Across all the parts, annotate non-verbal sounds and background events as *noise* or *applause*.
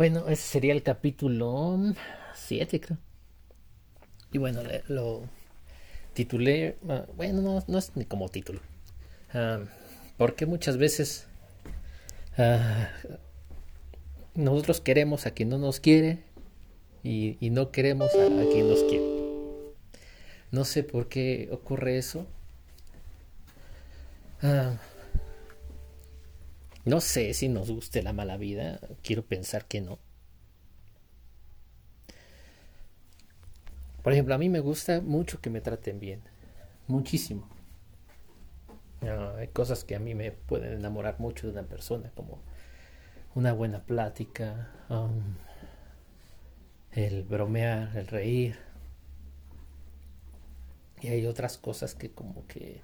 Bueno, ese sería el capítulo 7, creo. Y bueno, lo titulé, ah, bueno, no, no es ni como título. Ah, porque muchas veces ah, nosotros queremos a quien no nos quiere y, no queremos a, quien nos quiere. No sé por qué ocurre eso. No sé si nos guste la mala vida. Quiero pensar que no. Por ejemplo, a mí me gusta mucho que me traten bien. Muchísimo. hay cosas que a mí me pueden enamorar mucho de una persona, como una buena plática, um, el bromear, el reír. Y hay otras cosas que como que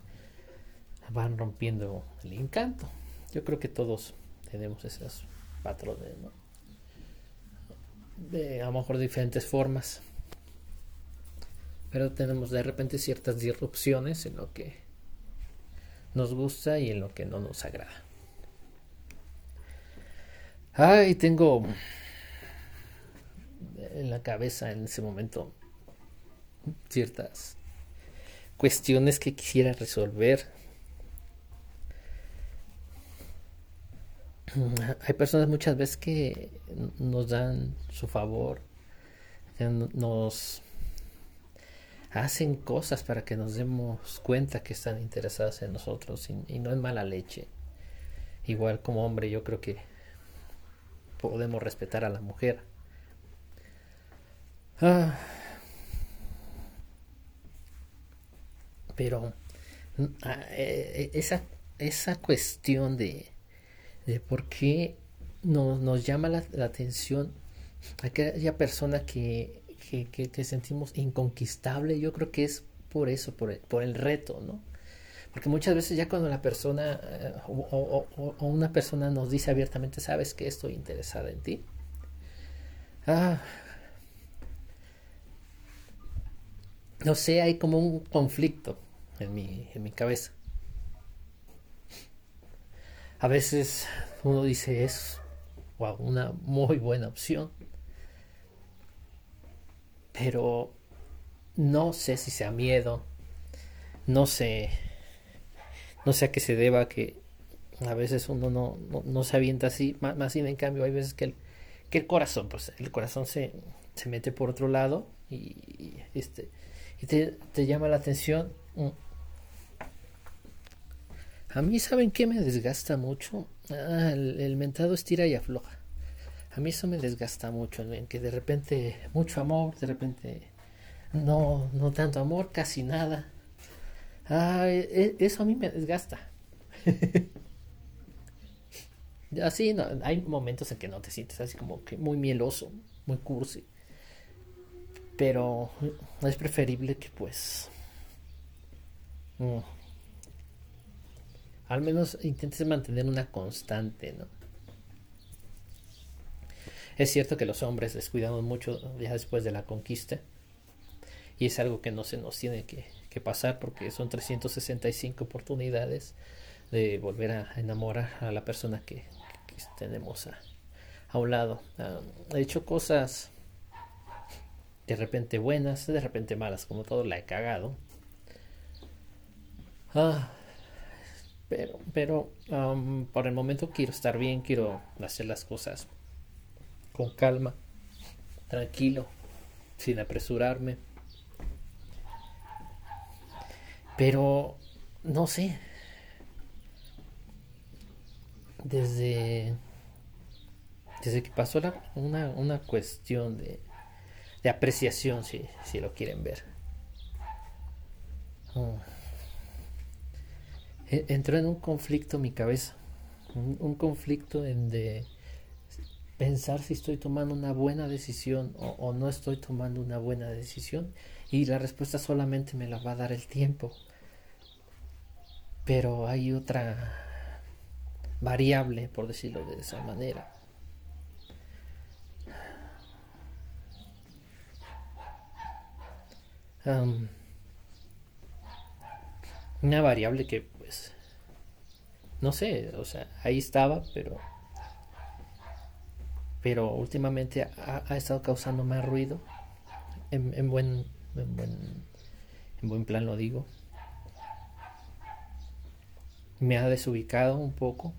van rompiendo el encanto. Yo creo que todos tenemos esos patrones, ¿no? De a lo mejor diferentes formas pero tenemos de repente ciertas disrupciones en lo que nos gusta y en lo que no nos agrada. Ay, tengo en la cabeza en ese momento ciertas cuestiones que quisiera resolver. *laughs* Hay personas muchas veces que nos dan su favor, nos hacen cosas para que nos demos cuenta que están interesadas en nosotros y, no en mala leche. Igual como hombre yo creo que podemos respetar a la mujer. Ah. pero ah, eh, esa, esa cuestión de, de por qué nos, nos llama la, la atención aquella persona que que, sentimos inconquistable, yo creo que es por eso, por el, por el reto, ¿no? Porque muchas veces ya cuando la persona eh, o, una persona nos dice abiertamente, sabes que estoy interesada en ti. Ah, no sé, hay como un conflicto en mi, en mi cabeza. A veces uno dice es una muy buena opción pero no sé si sea miedo, no sé, no sé a qué se deba que a veces uno no, no, se avienta así, más, más bien en cambio hay veces que el, que el corazón, pues el corazón se, se mete por otro lado y, este y te, te, llama la atención. A mí, ¿saben qué me desgasta mucho? Ah, el, mentado estira y afloja. A mí eso me desgasta mucho, en que de repente mucho amor, de repente no, no tanto amor, casi nada. Ah, eso a mí me desgasta. *laughs* así, no, hay momentos en que no te sientes así como que muy mieloso, muy cursi. Pero es preferible que pues... Mm, al menos intentes mantener una constante, ¿no? Es cierto que los hombres descuidamos mucho ya después de la conquista y es algo que no se nos tiene que, pasar porque son 365 oportunidades de volver a enamorar a la persona que, tenemos a, un lado. Ah, he hecho cosas de repente buenas, de repente malas, como todo la he cagado. Ah, pero, pero por el momento quiero estar bien, quiero hacer las cosas con calma, tranquilo, sin apresurarme. Pero, no sé, desde, desde que pasó la, una, una cuestión de, de apreciación, si, si lo quieren ver. Oh. E, entró en un conflicto mi cabeza, un, conflicto en de pensar si estoy tomando una buena decisión o, no estoy tomando una buena decisión y la respuesta solamente me la va a dar el tiempo. Pero hay otra variable, por decirlo de esa manera. una variable que no sé, o sea, ahí estaba, pero pero últimamente ha, estado causando más ruido, en, buen, en, buen, en buen plan lo digo. Me ha desubicado un poco,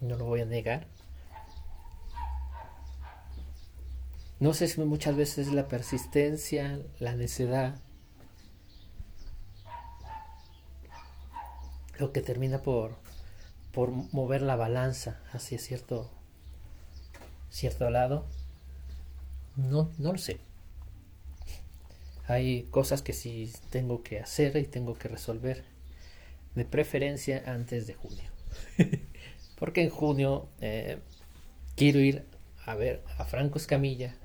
no lo voy a negar. No sé si muchas veces la persistencia, la necedad, lo que termina por, por mover la balanza hacia cierto, cierto lado. No, no lo sé. Hay cosas que sí tengo que hacer y tengo que resolver. De preferencia antes de junio. *laughs* Porque en junio eh, quiero ir a ver a Franco Escamilla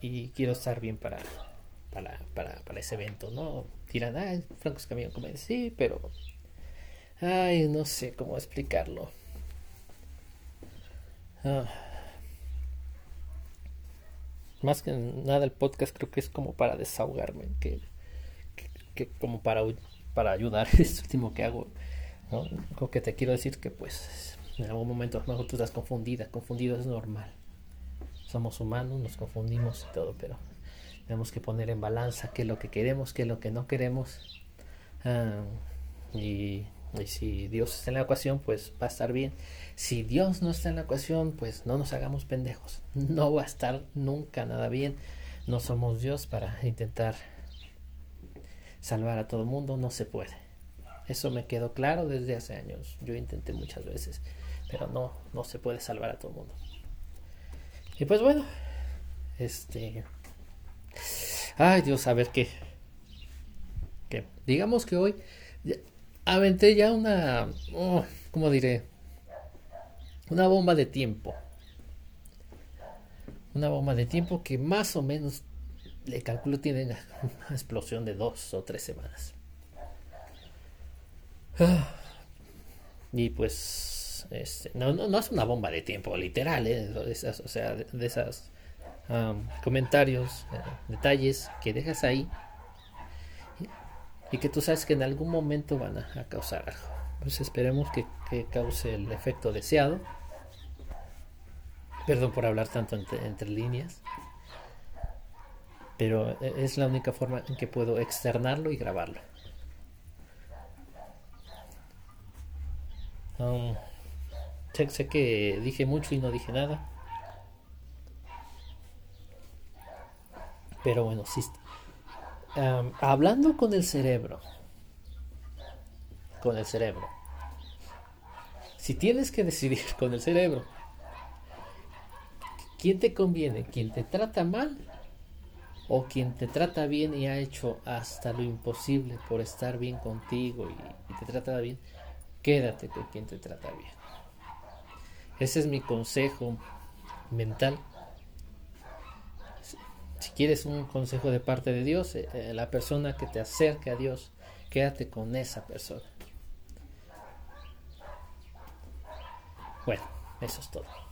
y, quiero estar bien para, para, para, ese evento, ¿no? Tiran, ay, Franco Escamilla como sí, pero, ay, no sé cómo explicarlo. Ah. Más que nada el podcast creo que es como para desahogarme, que, que, como para, para ayudar, *laughs* es último que hago. ¿no? Lo que te quiero decir que pues en algún momento a lo mejor tú estás confundida, confundido es normal somos humanos, nos confundimos y todo, pero tenemos que poner en balanza qué es lo que queremos, qué es lo que no queremos. Ah, y, si Dios está en la ecuación, pues va a estar bien. Si Dios no está en la ecuación, pues no nos hagamos pendejos. No va a estar nunca nada bien. No somos Dios para intentar salvar a todo el mundo, no se puede. Eso me quedó claro desde hace años. Yo intenté muchas veces, pero no, no se puede salvar a todo el mundo. Y pues bueno, este... Ay Dios, a ver qué. ¿Qué? Digamos que hoy aventé ya una... Oh, ¿Cómo diré? Una bomba de tiempo. Una bomba de tiempo que más o menos le calculo tiene una explosión de dos o tres semanas. Ah, y pues este, no, no, es una bomba de tiempo literal, ¿eh? o sea, de, esos comentarios, eh, detalles que dejas ahí y, que tú sabes que en algún momento van a, causar algo. Pues esperemos que, cause el efecto deseado. Perdón por hablar tanto entre, entre líneas pero eh, es la única forma en que puedo externarlo y grabarlo. Sé, que dije mucho y no dije nada. Pero bueno, sí. hablando con el cerebro. Con el cerebro. Si tienes que decidir *laughs* con el cerebro. ¿Quién te conviene? ¿Quién te trata mal? ¿O quien te trata bien y ha hecho hasta lo imposible por estar bien contigo y, y te trata bien? Quédate con quien te trata bien. Ese es mi consejo mental. Si quieres un consejo de parte de Dios, eh, eh, la persona que te acerque a Dios, quédate con esa persona. Bueno, eso es todo.